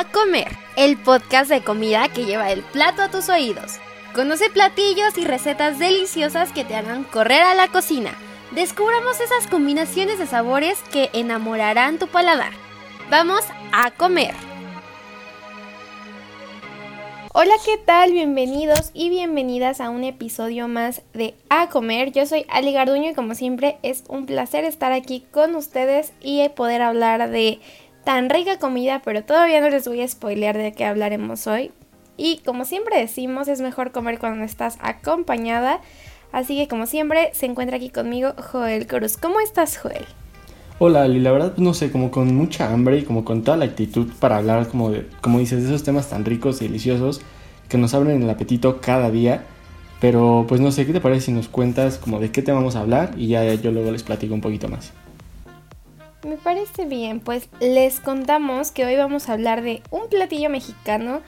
A Comer, el podcast de comida que lleva el plato a tus oídos. Conoce platillos y recetas deliciosas que te hagan correr a la cocina. Descubramos esas combinaciones de sabores que enamorarán tu paladar. Vamos a comer. Hola, ¿qué tal? Bienvenidos y bienvenidas a un episodio más de A Comer. Yo soy Ali Garduño y como siempre es un placer estar aquí con ustedes y poder hablar de tan rica comida, pero todavía no les voy a spoilear de qué hablaremos hoy. Y como siempre decimos, es mejor comer cuando estás acompañada. Así que como siempre, se encuentra aquí conmigo Joel Cruz. ¿Cómo estás, Joel? Hola, Ali, la verdad, no sé, como con mucha hambre y como con toda la actitud para hablar, como, de, como dices, de esos temas tan ricos y deliciosos que nos abren el apetito cada día. Pero pues no sé, ¿qué te parece si nos cuentas como de qué te vamos a hablar? Y ya yo luego les platico un poquito más. Me parece bien, pues les contamos que hoy vamos a hablar de un platillo mexicano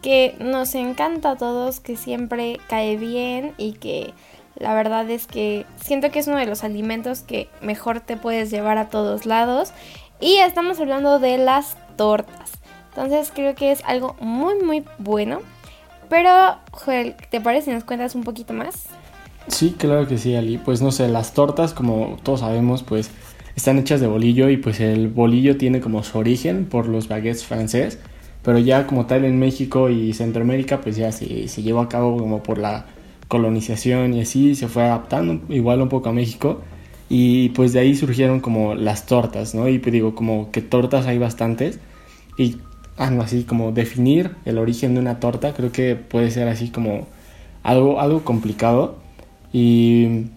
que nos encanta a todos, que siempre cae bien y que la verdad es que siento que es uno de los alimentos que mejor te puedes llevar a todos lados. Y estamos hablando de las tortas. Entonces creo que es algo muy muy bueno. Pero, Joel, ¿te parece si nos cuentas un poquito más? Sí, claro que sí, Ali. Pues no sé, las tortas, como todos sabemos, pues están hechas de bolillo y pues el bolillo tiene como su origen por los baguettes francés. Pero ya como tal en México y Centroamérica, pues ya se, se llevó a cabo como por la colonización y así, se fue adaptando igual un poco a México y pues de ahí surgieron como las tortas, ¿no? Y pues digo, como que tortas hay bastantes y ah, así como definir el origen de una torta creo que puede ser así como algo, algo complicado y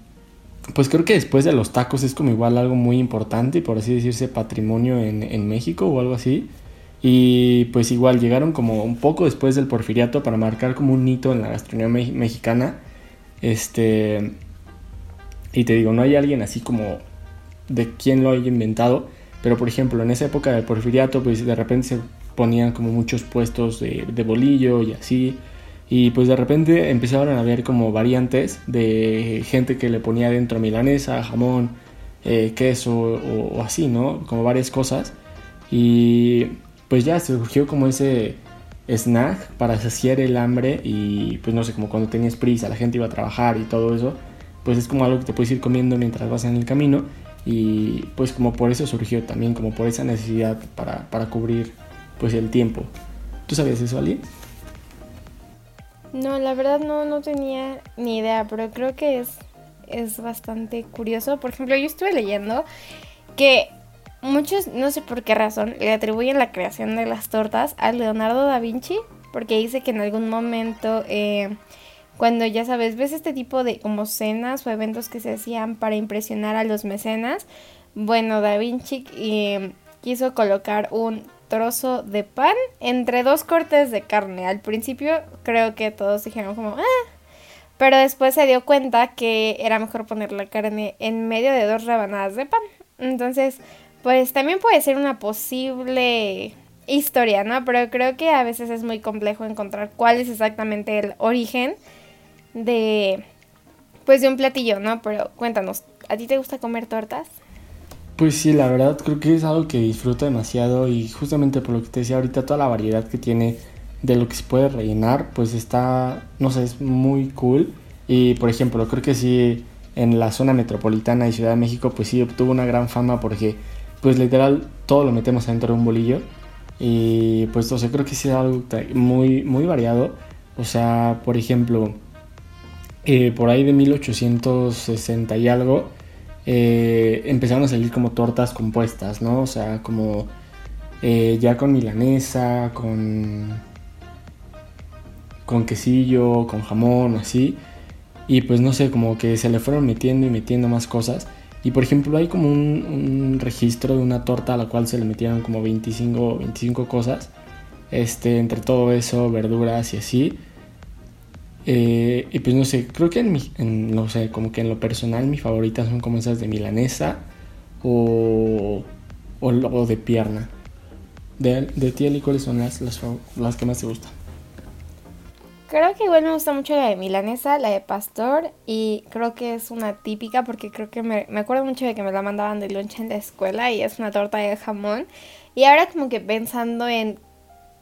pues creo que después de los tacos es como igual algo muy importante, por así decirse, patrimonio en, en México o algo así. Y pues igual llegaron como un poco después del porfiriato para marcar como un hito en la gastronomía mexicana. Este. Y te digo, no hay alguien así como de quién lo haya inventado. Pero por ejemplo, en esa época del porfiriato, pues de repente se ponían como muchos puestos de, bolillo y así. Y pues de repente empezaron a haber como variantes de gente que le ponía dentro milanesa, jamón, eh, queso o, o así, ¿no? Como varias cosas. Y pues ya surgió como ese snack para saciar el hambre y pues no sé, como cuando tenías prisa, la gente iba a trabajar y todo eso, pues es como algo que te puedes ir comiendo mientras vas en el camino y pues como por eso surgió también, como por esa necesidad para, para cubrir pues el tiempo. ¿Tú sabías eso, Ali? No, la verdad no, no tenía ni idea, pero creo que es, es bastante curioso. Por ejemplo, yo estuve leyendo que Muchos, no sé por qué razón, le atribuyen la creación de las tortas a Leonardo da Vinci, porque dice que en algún momento, eh, cuando ya sabes, ves este tipo de como cenas o eventos que se hacían para impresionar a los mecenas, bueno, da Vinci eh, quiso colocar un trozo de pan entre dos cortes de carne. Al principio creo que todos dijeron como, ah, pero después se dio cuenta que era mejor poner la carne en medio de dos rebanadas de pan. Entonces, pues también puede ser una posible historia, ¿no? Pero creo que a veces es muy complejo encontrar cuál es exactamente el origen de pues de un platillo, ¿no? Pero cuéntanos, ¿a ti te gusta comer tortas? Pues sí, la verdad creo que es algo que disfruto demasiado y justamente por lo que te decía ahorita toda la variedad que tiene de lo que se puede rellenar, pues está, no sé, es muy cool. Y por ejemplo, creo que sí en la zona metropolitana y Ciudad de México, pues sí obtuvo una gran fama porque pues literal todo lo metemos dentro de un bolillo. Y pues, o sea, creo que es algo muy, muy variado. O sea, por ejemplo, eh, por ahí de 1860 y algo, eh, empezaron a salir como tortas compuestas, ¿no? O sea, como eh, ya con milanesa, con, con quesillo, con jamón, así. Y pues no sé, como que se le fueron metiendo y metiendo más cosas. Y por ejemplo hay como un, registro de una torta a la cual se le metieron como 25, 25 cosas. Este, entre todo eso, verduras y así. Eh, y pues no sé, creo que en, mi, no sé, como que en lo personal mis favoritas son como esas de milanesa o, o, de pierna. De, de ti, ¿cuáles son las, las, las que más te gustan? Creo que igual me gusta mucho la de milanesa, la de pastor y creo que es una típica porque creo que me, me acuerdo mucho de que me la mandaban de lunch en la escuela y es una torta de jamón. Y ahora como que pensando en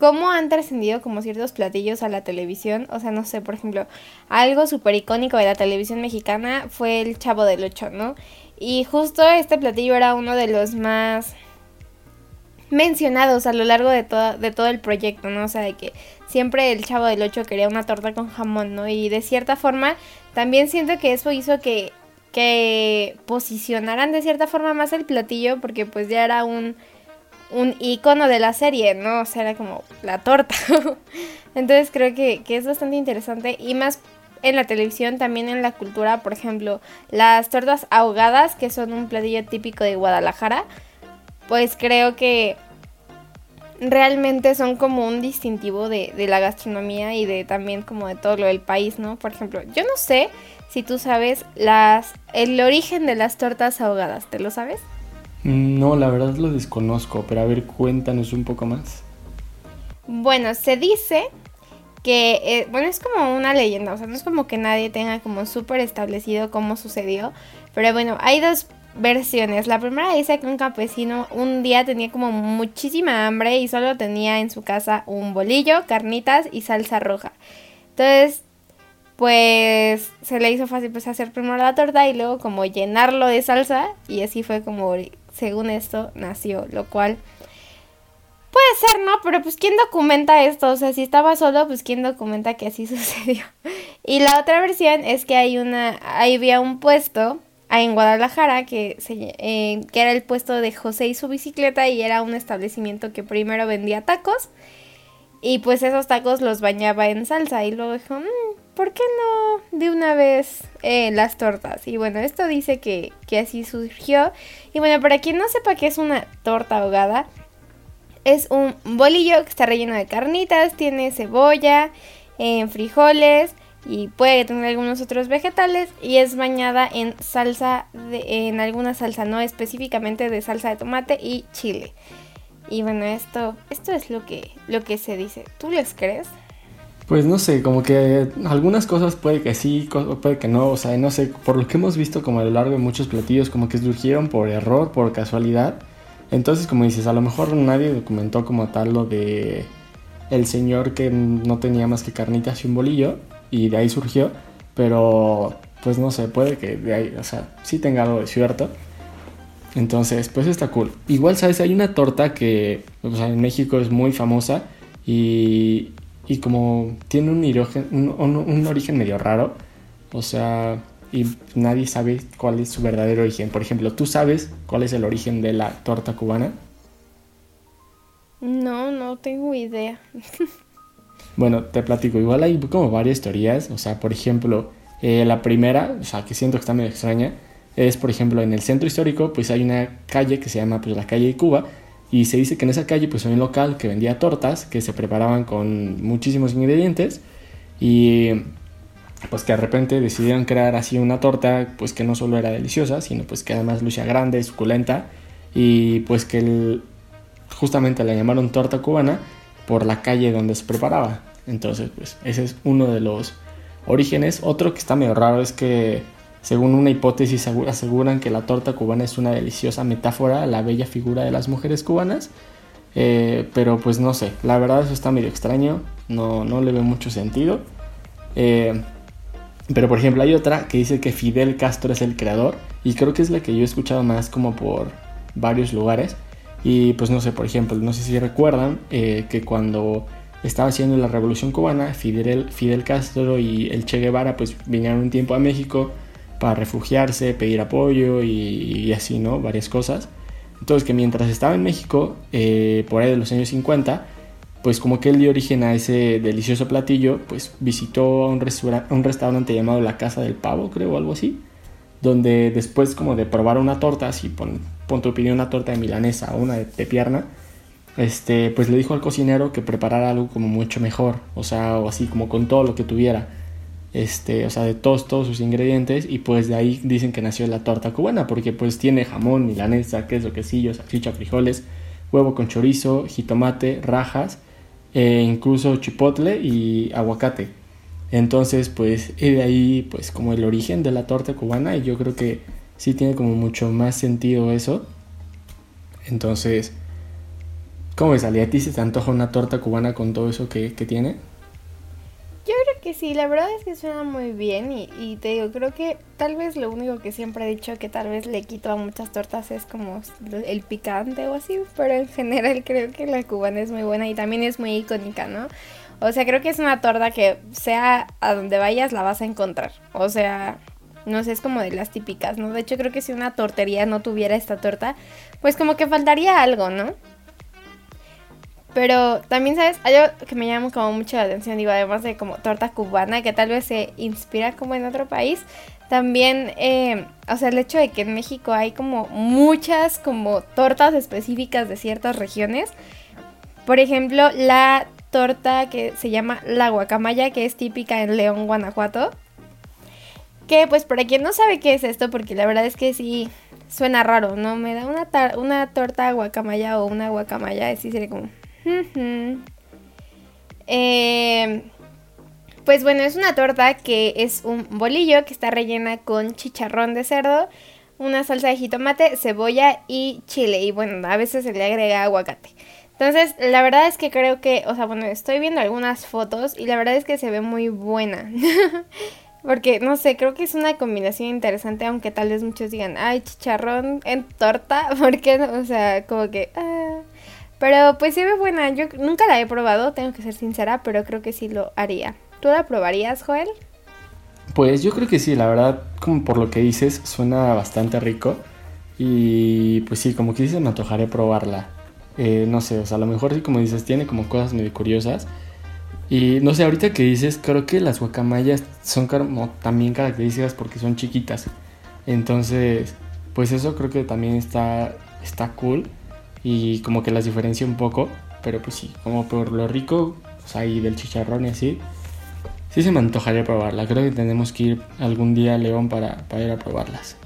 cómo han trascendido como ciertos platillos a la televisión. O sea, no sé, por ejemplo, algo súper icónico de la televisión mexicana fue el Chavo del Ocho, ¿no? Y justo este platillo era uno de los más mencionados a lo largo de, de todo el proyecto, ¿no? O sea, de que siempre el Chavo del Ocho quería una torta con jamón, ¿no? Y de cierta forma también siento que eso hizo que, que posicionaran de cierta forma más el platillo porque pues ya era un, un icono de la serie, ¿no? O sea, era como la torta. Entonces creo que, que es bastante interesante y más en la televisión, también en la cultura, por ejemplo, las tortas ahogadas, que son un platillo típico de Guadalajara, pues creo que realmente son como un distintivo de, de, la gastronomía y de también como de todo lo del país, ¿no? Por ejemplo, yo no sé si tú sabes las el origen de las tortas ahogadas, ¿te lo sabes? No, la verdad lo desconozco, pero a ver, cuéntanos un poco más. Bueno, se dice que, eh, bueno, es como una leyenda, o sea, no es como que nadie tenga como súper establecido cómo sucedió, pero bueno, hay dos versiones. La primera dice que un campesino un día tenía como muchísima hambre y solo tenía en su casa un bolillo, carnitas y salsa roja. Entonces, pues se le hizo fácil pues hacer primero la torta y luego como llenarlo de salsa y así fue como según esto nació, lo cual puede ser, ¿no? Pero pues quién documenta esto, o sea, si estaba solo, pues quién documenta que así sucedió. Y la otra versión es que hay una ahí había un puesto en Guadalajara, que, se, eh, que era el puesto de José y su bicicleta y era un establecimiento que primero vendía tacos y pues esos tacos los bañaba en salsa y luego dijo, mm, ¿por qué no de una vez eh, las tortas? Y bueno, esto dice que, que así surgió. Y bueno, para quien no sepa qué es una torta ahogada, es un bolillo que está relleno de carnitas, tiene cebolla, eh, frijoles, y puede tener algunos otros vegetales y es bañada en salsa de, en alguna salsa no específicamente de salsa de tomate y chile y bueno esto esto es lo que lo que se dice. Tú les crees pues no sé como que algunas cosas puede que sí puede que no o sea no sé por lo que hemos visto como a lo largo de muchos platillos como que surgieron por error por casualidad. Entonces como dices a lo mejor nadie documentó como tal lo de el señor que no tenía más que carnitas y un bolillo y de ahí surgió, pero pues no sé, puede que de ahí, o sea, sí tenga algo de cierto. Entonces, pues está cool. Igual, ¿sabes? Hay una torta que o sea, en México es muy famosa y, y como tiene un, origen, un, un, origen medio raro, o sea, y nadie sabe cuál es su verdadero origen. Por ejemplo, ¿tú sabes cuál es el origen de la torta cubana? No, no tengo idea. Bueno, te platico, igual hay como varias teorías, o sea, por ejemplo, eh, la primera, o sea, que siento que está medio extraña, es, por ejemplo, en el centro histórico, pues hay una calle que se llama pues la calle de Cuba, y se dice que en esa calle pues hay un local que vendía tortas que se preparaban con muchísimos ingredientes y pues que de repente decidieron crear así una torta pues que no solo era deliciosa, sino pues que además lucía grande, suculenta y pues que justamente la llamaron torta cubana por la calle donde se preparaba. Entonces, pues ese es uno de los orígenes. Otro que está medio raro es que, según una hipótesis, aseguran que la torta cubana es una deliciosa metáfora a la bella figura de las mujeres cubanas. Eh, pero pues no sé, la verdad eso está medio extraño, no, no le veo mucho sentido. Eh, pero por ejemplo hay otra que dice que Fidel Castro es el creador y creo que es la que yo he escuchado más como por varios lugares. Y pues no sé, por ejemplo, no sé si recuerdan eh, que cuando estaba haciendo la revolución cubana, Fidel, Fidel Castro y el Che Guevara pues vinieron un tiempo a México para refugiarse, pedir apoyo y, así, ¿no? Varias cosas. Entonces que mientras estaba en México, eh, por ahí de los años 50, pues como que él dio origen a ese delicioso platillo, pues visitó un, un restaurante llamado La Casa del Pavo, creo, o algo así, donde después como de probar una torta, así pon, punto pidió una torta de milanesa o una de, pierna, este, pues le dijo al cocinero que preparara algo como mucho mejor, o sea, o así como con todo lo que tuviera, este, o sea, de todos, todos sus ingredientes y pues de ahí dicen que nació la torta cubana, porque pues tiene jamón, milanesa, queso, quesillo, salchicha, frijoles, huevo con chorizo, jitomate, rajas, e incluso chipotle y aguacate. Entonces, pues, de ahí, pues, como el origen de la torta cubana, y yo creo que sí tiene como mucho más sentido eso. Entonces, ¿Cómo ves, Ali? ¿A se te antoja una torta cubana con todo eso que tiene? Que sí, la verdad es que suena muy bien y, te digo, creo que tal vez lo único que siempre he dicho que tal vez le quito a muchas tortas es como el picante o así, pero en general creo que la cubana es muy buena y también es muy icónica, ¿no? O sea, creo que es una torta que sea a donde vayas la vas a encontrar. O sea, no sé, es como de las típicas, ¿no? De hecho, creo que si una tortería no tuviera esta torta, pues como que faltaría algo, ¿no? Pero también, ¿sabes? Algo que me llama como mucho la atención, digo, además de como torta cubana, que tal vez se inspira como en otro país. También, eh, o sea, el hecho de que en México hay como muchas como tortas específicas de ciertas regiones. Por ejemplo, la torta que se llama la guacamaya, que es típica en León, Guanajuato. Que pues para quien no sabe qué es esto, porque la verdad es que sí suena raro, ¿no? Me da una, una torta guacamaya o una guacamaya, así sería como... Eh, pues bueno, es una torta que es un bolillo que está rellena con chicharrón de cerdo, una salsa de jitomate, cebolla y chile. Y bueno, a veces se le agrega aguacate. Entonces, la verdad es que creo que, o sea, bueno, estoy viendo algunas fotos y la verdad es que se ve muy buena. Porque, no sé, creo que es una combinación interesante, aunque tal vez muchos digan, ay, chicharrón en torta, porque, o sea, como que... Ah. Pero pues se ve buena, yo nunca la he probado, tengo que ser sincera, pero creo que sí lo haría. ¿Tú la probarías, Joel? Pues yo creo que sí, la verdad, como por lo que dices, suena bastante rico. Y pues sí, como que se me antojaré probarla. Eh, no sé, o sea, a lo mejor sí, como dices, tiene como cosas medio curiosas. Y no sé, ahorita que dices, creo que las guacamayas son como también características porque son chiquitas. Entonces, pues eso creo que también está, está cool y como que las diferencia un poco. Pero pues sí, como por lo rico, o sea, y del chicharrón y así, sí se me antojaría probarla. Creo que tenemos que ir algún día a León para, para ir a probarlas.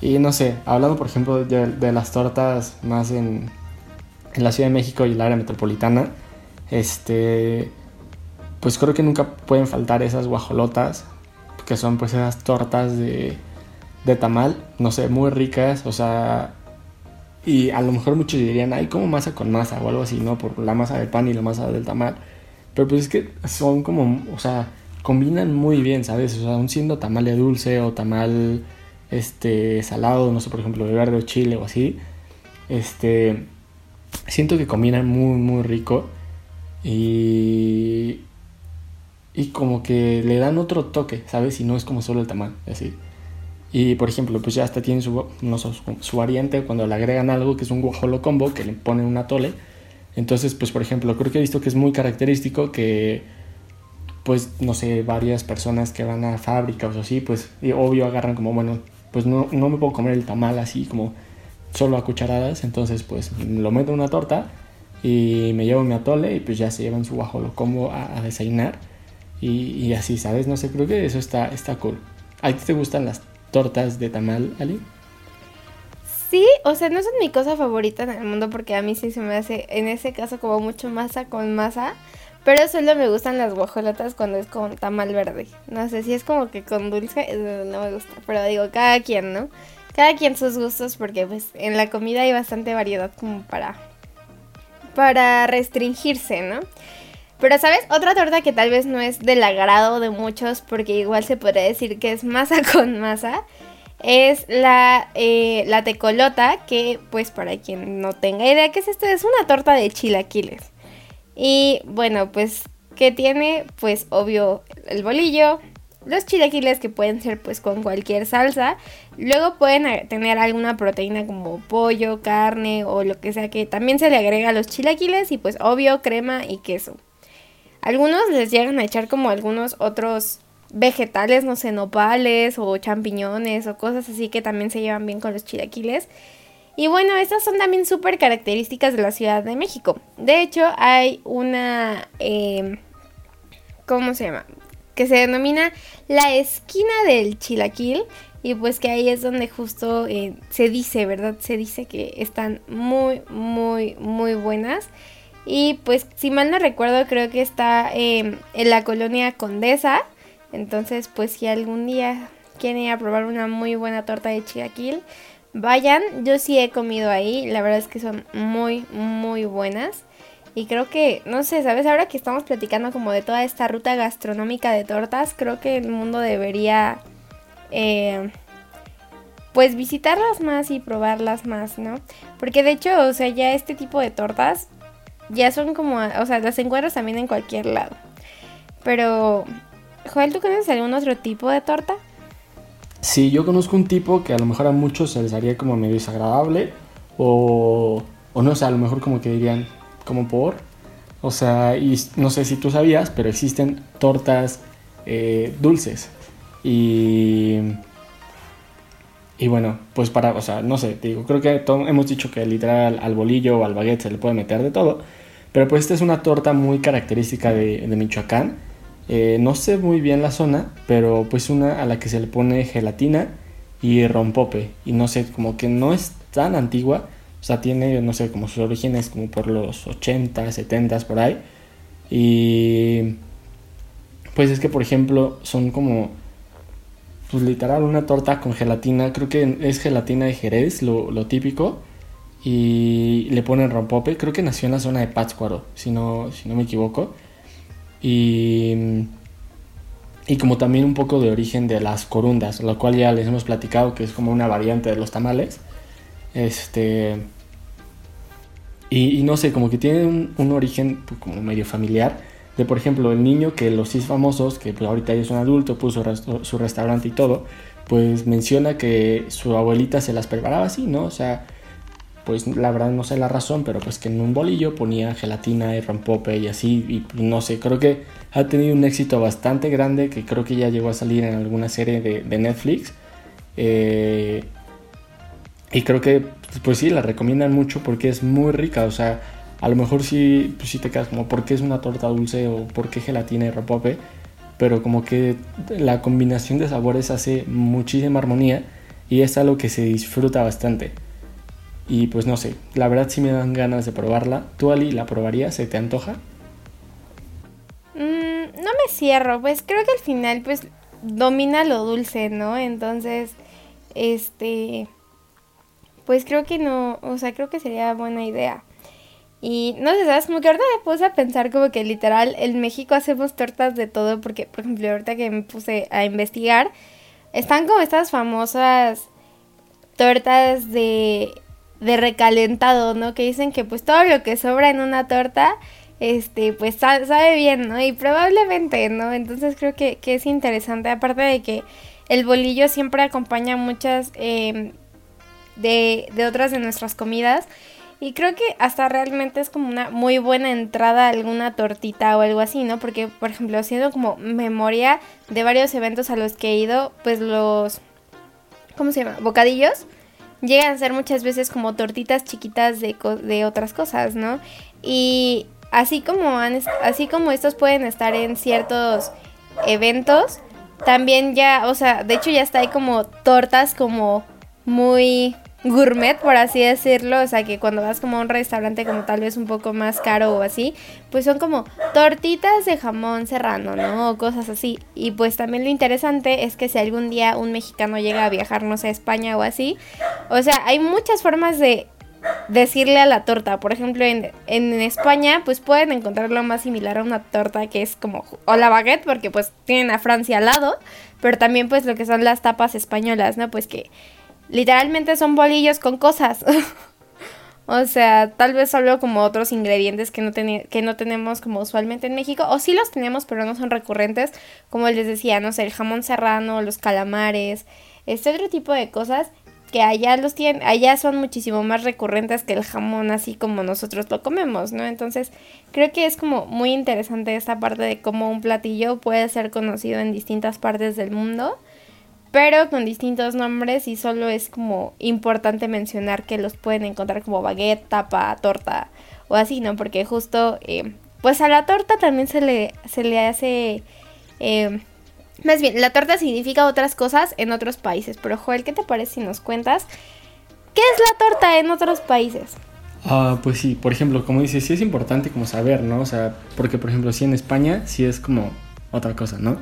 Y no sé, hablando por ejemplo de, de las tortas más en, en la Ciudad de México y el área metropolitana, este, pues creo que nunca pueden faltar esas guajolotas, que son pues esas tortas de, de tamal, no sé, muy ricas, o sea, y a lo mejor muchos dirían, ay, como masa con masa o algo así, ¿no? Por la masa del pan y la masa del tamal. Pero pues es que son como, o sea, combinan muy bien, ¿sabes? O sea, aún siendo tamal de dulce o tamal, este, salado, no sé, por ejemplo, de verde o chile o así, este, siento que combinan muy, muy rico y, y como que le dan otro toque, ¿sabes? Y no es como solo el tamal, así. Y por ejemplo, pues ya hasta tiene su, su variante cuando le agregan algo que es un guajolo combo, que le ponen una tole. Entonces, pues por ejemplo, creo que he visto que es muy característico que, pues no sé, varias personas que van a fábricas o así, pues obvio agarran como, bueno, pues no, no me puedo comer el tamal así como solo a cucharadas, entonces pues lo meto en una torta y me llevo mi atole y pues ya se llevan su guajolo combo a, a desayunar y, y, así, ¿sabes? No sé, creo que eso está, está cool. ¿A ti te gustan las tortas de tamal, Ali? Sí, o sea, no son mi cosa favorita en el mundo porque a mí sí se me hace, en ese caso, como mucho masa con masa. Pero solo me gustan las guajolotas cuando es con tamal verde. No sé si es como que con dulce, eh, no me gusta. Pero digo, cada quien, ¿no? Cada quien sus gustos porque pues en la comida hay bastante variedad como para para restringirse, ¿no? Pero, ¿sabes? Otra torta que tal vez no es del agrado de muchos, porque igual se podría decir que es masa con masa, es la, eh, la tecolota, que pues para quien no tenga idea qué es esto, es una torta de chilaquiles. Y bueno, pues que tiene pues obvio el bolillo, los chilaquiles que pueden ser pues con cualquier salsa. Luego pueden tener alguna proteína como pollo, carne o lo que sea que también se le agrega los chilaquiles y pues obvio crema y queso. Algunos les llegan a echar como algunos otros vegetales, no sé, nopales o champiñones o cosas así que también se llevan bien con los chilaquiles. Y bueno, estas son también súper características de la Ciudad de México. De hecho, hay una... Em, ¿Cómo se llama? Que se denomina la esquina del chilaquil. Y pues que ahí es donde justo eh, se dice, ¿verdad? Se dice que están muy, muy, muy buenas. Y pues si mal no recuerdo creo que está em, en la colonia Condesa. Entonces pues si algún día quieren ir a probar una muy buena torta de chilaquil, vayan, yo sí he comido ahí, la verdad es que son muy, muy buenas. Y creo que, no sé, ¿sabes? Ahora que estamos platicando como de toda esta ruta gastronómica de tortas, creo que el mundo debería, eh, pues, visitarlas más y probarlas más, ¿no? Porque de hecho, o sea, ya este tipo de tortas ya son como, o sea, las encuentras también en cualquier lado. Pero, Joel, ¿tú conoces algún otro tipo de torta? Sí, yo conozco un tipo que a lo mejor a muchos se les haría como medio desagradable o, o no sé, a lo mejor como que dirían, como por. O sea, y no sé si tú sabías, pero existen tortas eh, dulces. Y. Y bueno, pues para, o sea, no sé, digo, creo que hemos dicho que literal al bolillo o al baguette se le puede meter de todo. Pero pues esta es una torta muy característica de, Michoacán. Eh, no sé muy bien la zona, pero pues una a la que se le pone gelatina y rompope. Y no sé, como que no es tan antigua, o sea, tiene, no sé, como sus orígenes como por los 80, 70 por ahí. Y pues es que, por ejemplo, son como, pues literal, una torta con gelatina. Creo que es gelatina de Jerez, lo, lo típico. Y le ponen rompope. Creo que nació en la zona de Pátzcuaro, si no, si no me equivoco. Y, y como también un poco de origen de las corundas, lo cual ya les hemos platicado que es como una variante de los tamales. Este. Y, no sé, como que tiene un, origen pues, como medio familiar. De por ejemplo, el niño que los seis famosos, que pues, ahorita ya es un adulto, puso su restaurante y todo, pues menciona que su abuelita se las preparaba así, ¿no? O sea, pues la verdad no sé la razón, pero pues que en un bolillo ponía gelatina y rompope y así, y no sé, creo que ha tenido un éxito bastante grande que creo que ya llegó a salir en alguna serie de, Netflix. Eh, y creo que, pues sí, la recomiendan mucho porque es muy rica. O sea, a lo mejor sí, pues sí te quedas como, ¿por qué es una torta dulce o por qué gelatina y ropope? Pero como que la combinación de sabores hace muchísima armonía y es algo que se disfruta bastante. Y pues no sé, la verdad sí me dan ganas de probarla. ¿Tú, Ali, la probarías? ¿Se te antoja? Mm, no me cierro, pues creo que al final pues domina lo dulce, ¿no? Entonces, este pues creo que no, o sea, creo que sería buena idea. Y no sé, ¿sabes? Como que ahorita me puse a pensar como que literal en México hacemos tortas de todo porque, por ejemplo, ahorita que me puse a investigar, están como estas famosas tortas de, de recalentado, ¿no? Que dicen que pues todo lo que sobra en una torta, este, pues sabe bien, ¿no? Y probablemente, ¿no? Entonces creo que, que es interesante, aparte de que el bolillo siempre acompaña muchas... Eh, de, de otras de nuestras comidas. Y creo que hasta realmente es como una muy buena entrada a alguna tortita o algo así, ¿no? Porque, por ejemplo, haciendo como memoria de varios eventos a los que he ido, pues los... ¿Cómo se llama? Bocadillos. Llegan a ser muchas veces como tortitas chiquitas de, de otras cosas, ¿no? Y así como, han, así como estos pueden estar en ciertos eventos, también ya, o sea, de hecho ya está ahí como tortas como muy gourmet, por así decirlo, o sea que cuando vas como a un restaurante como tal vez un poco más caro o así, pues son como tortitas de jamón serrano, ¿no? O cosas así. Y pues también lo interesante es que si algún día un mexicano llega a viajar, no sé, a España o así, o sea, hay muchas formas de decirle a la torta. Por ejemplo, en, en España, pues pueden encontrarlo más similar a una torta que es como, o la baguette, porque pues tienen a Francia al lado, pero también pues lo que son las tapas españolas, ¿no? Pues que literalmente son bolillos con cosas. o sea, tal vez solo como otros ingredientes que no, que no tenemos como usualmente en México. O sí los tenemos, pero no son recurrentes. Como les decía, no sé, el jamón serrano, los calamares, este otro tipo de cosas que allá los tienen, allá son muchísimo más recurrentes que el jamón así como nosotros lo comemos, ¿no? Entonces, creo que es como muy interesante esta parte de cómo un platillo puede ser conocido en distintas partes del mundo pero con distintos nombres y solo es como importante mencionar que los pueden encontrar como baguette, tapa, torta o así, ¿no? Porque justo, eh, pues a la torta también se le, se le hace... Eh, más bien, la torta significa otras cosas en otros países, pero Joel, ¿qué te parece si nos cuentas qué es la torta en otros países? Ah, pues sí, por ejemplo, como dices, sí es importante como saber, ¿no? O sea, porque por ejemplo, sí en España sí es como otra cosa, ¿no?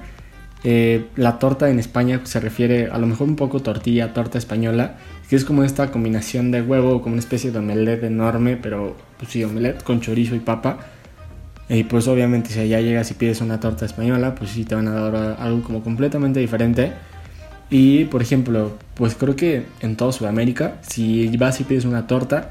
Eh, la torta en España se refiere a lo mejor un poco tortilla, torta española, que es como esta combinación de huevo, como una especie de omelette enorme, pero pues sí, omelette con chorizo y papa. Y pues obviamente si allá llegas y pides una torta española, pues sí te van a dar algo como completamente diferente. Y por ejemplo, pues creo que en toda Sudamérica, si vas y pides una torta,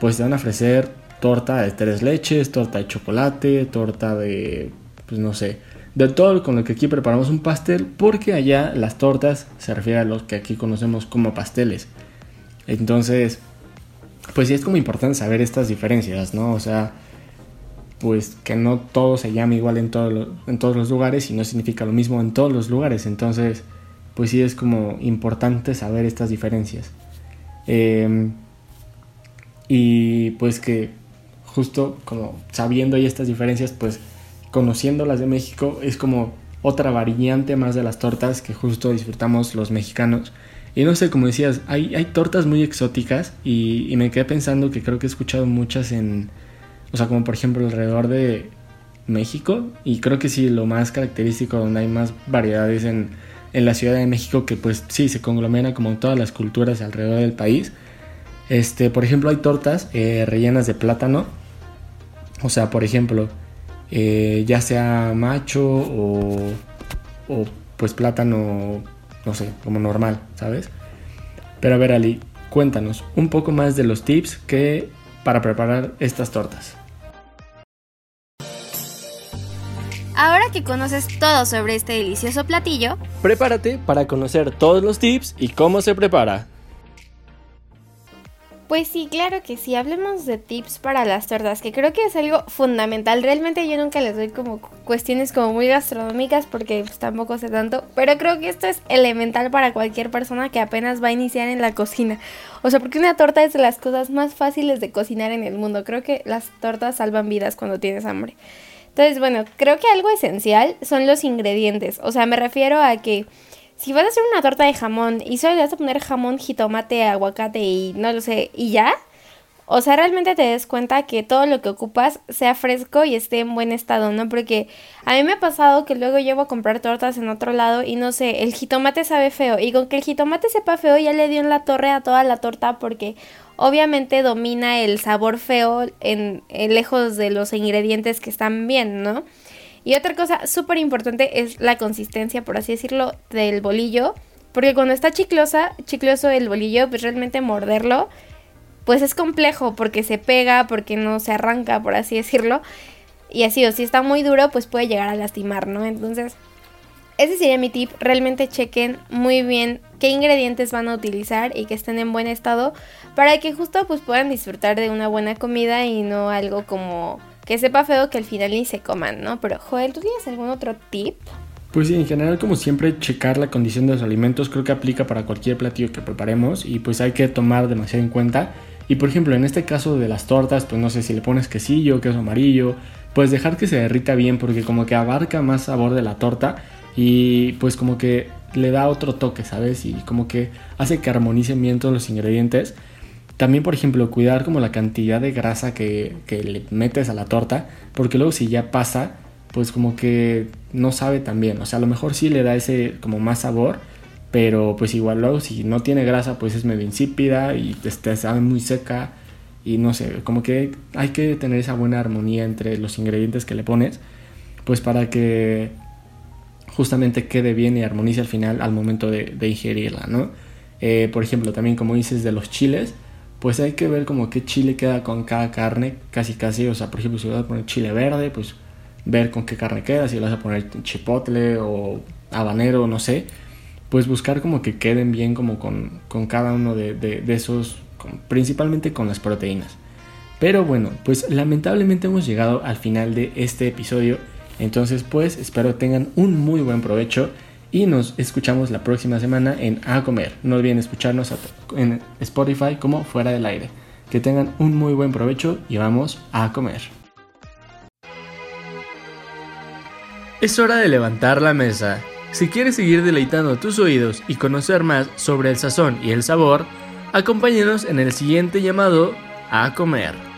pues te van a ofrecer torta de tres leches, torta de chocolate, torta de, pues no sé, de todo con lo que aquí preparamos un pastel, porque allá las tortas se refiere a los que aquí conocemos como pasteles. Entonces, pues sí es como importante saber estas diferencias, ¿no? O sea, pues que no todo se llama igual en, en todos los lugares y no significa lo mismo en todos los lugares. Entonces, pues sí es como importante saber estas diferencias. Em, y pues que justo como sabiendo ya estas diferencias, pues conociendo las de México es como otra variante más de las tortas que justo disfrutamos los mexicanos. Y no sé, como decías, hay, hay tortas muy exóticas y, me quedé pensando que creo que he escuchado muchas en, o sea, como por ejemplo alrededor de México. Y creo que sí, lo más característico donde hay más variedades en, en la Ciudad de México, que pues sí, se conglomera como todas las culturas alrededor del país. Este, por ejemplo, hay tortas eh, rellenas de plátano. O sea, por ejemplo, eh, ya sea macho o, o pues plátano, no sé, como normal, ¿sabes? Pero a ver, Ali, cuéntanos un poco más de los tips que para preparar estas tortas. Ahora que conoces todo sobre este delicioso platillo, prepárate para conocer todos los tips y cómo se prepara. Pues sí, claro que sí. Hablemos de tips para las tortas, que creo que es algo fundamental. Realmente yo nunca les doy como cuestiones como muy gastronómicas porque pues, tampoco sé tanto, pero creo que esto es elemental para cualquier persona que apenas va a iniciar en la cocina. O sea, porque una torta es de las cosas más fáciles de cocinar en el mundo. Creo que las tortas salvan vidas cuando tienes hambre. Entonces, bueno, creo que algo esencial son los ingredientes. O sea, me refiero a que si vas a hacer una torta de jamón y solo le vas a poner jamón, jitomate, aguacate y no lo sé, y ya, o sea, realmente te des cuenta que todo lo que ocupas sea fresco y esté en buen estado, ¿no? Porque a mí me ha pasado que luego llevo a comprar tortas en otro lado y no sé, el jitomate sabe feo. Y con que el jitomate sepa feo ya le dio en la torre a toda la torta porque obviamente domina el sabor feo en, en lejos de los ingredientes que están bien, ¿no? Y otra cosa súper importante es la consistencia, por así decirlo, del bolillo. Porque cuando está chiclosa, chicloso el bolillo, pues realmente morderlo, pues es complejo porque se pega, porque no se arranca, por así decirlo. Y así, o si está muy duro, pues puede llegar a lastimar, ¿no? Entonces, ese sería mi tip. Realmente chequen muy bien qué ingredientes van a utilizar y que estén en buen estado para que justo pues puedan disfrutar de una buena comida y no algo como que sepa feo que al final ni se coman, ¿no? Pero Joel, ¿tú tienes algún otro tip? Pues en general como siempre checar la condición de los alimentos creo que aplica para cualquier platillo que preparemos y pues hay que tomar demasiado en cuenta. Y por ejemplo en este caso de las tortas, pues no sé si le pones quesillo, queso amarillo, pues dejar que se derrita bien porque como que abarca más sabor de la torta y pues como que le da otro toque, ¿sabes? Y como que hace que armonicen bien todos los ingredientes. También, por ejemplo, cuidar como la cantidad de grasa que, le metes a la torta, porque luego si ya pasa, pues como que no sabe tan bien. O sea, a lo mejor sí le da ese como más sabor, pero pues igual luego si no tiene grasa, pues es medio insípida y este, sabe muy seca. Y no sé, como que hay que tener esa buena armonía entre los ingredientes que le pones, pues para que justamente quede bien y armonice al final al momento de, ingerirla, ¿no? Eh, por ejemplo, también como dices de los chiles, pues hay que ver como qué chile queda con cada carne, casi casi, o sea, por ejemplo, si vas a poner chile verde, pues ver con qué carne queda, si vas a poner chipotle o habanero, no sé, pues buscar como que queden bien como con, cada uno de, esos, principalmente con las proteínas. Pero bueno, pues lamentablemente hemos llegado al final de este episodio, entonces pues espero tengan un muy buen provecho y nos escuchamos la próxima semana en A Comer. No olviden escucharnos en Spotify como Fuera del Aire. Que tengan un muy buen provecho y vamos a comer. Es hora de levantar la mesa. Si quieres seguir deleitando tus oídos y conocer más sobre el sazón y el sabor, acompáñenos en el siguiente llamado a comer.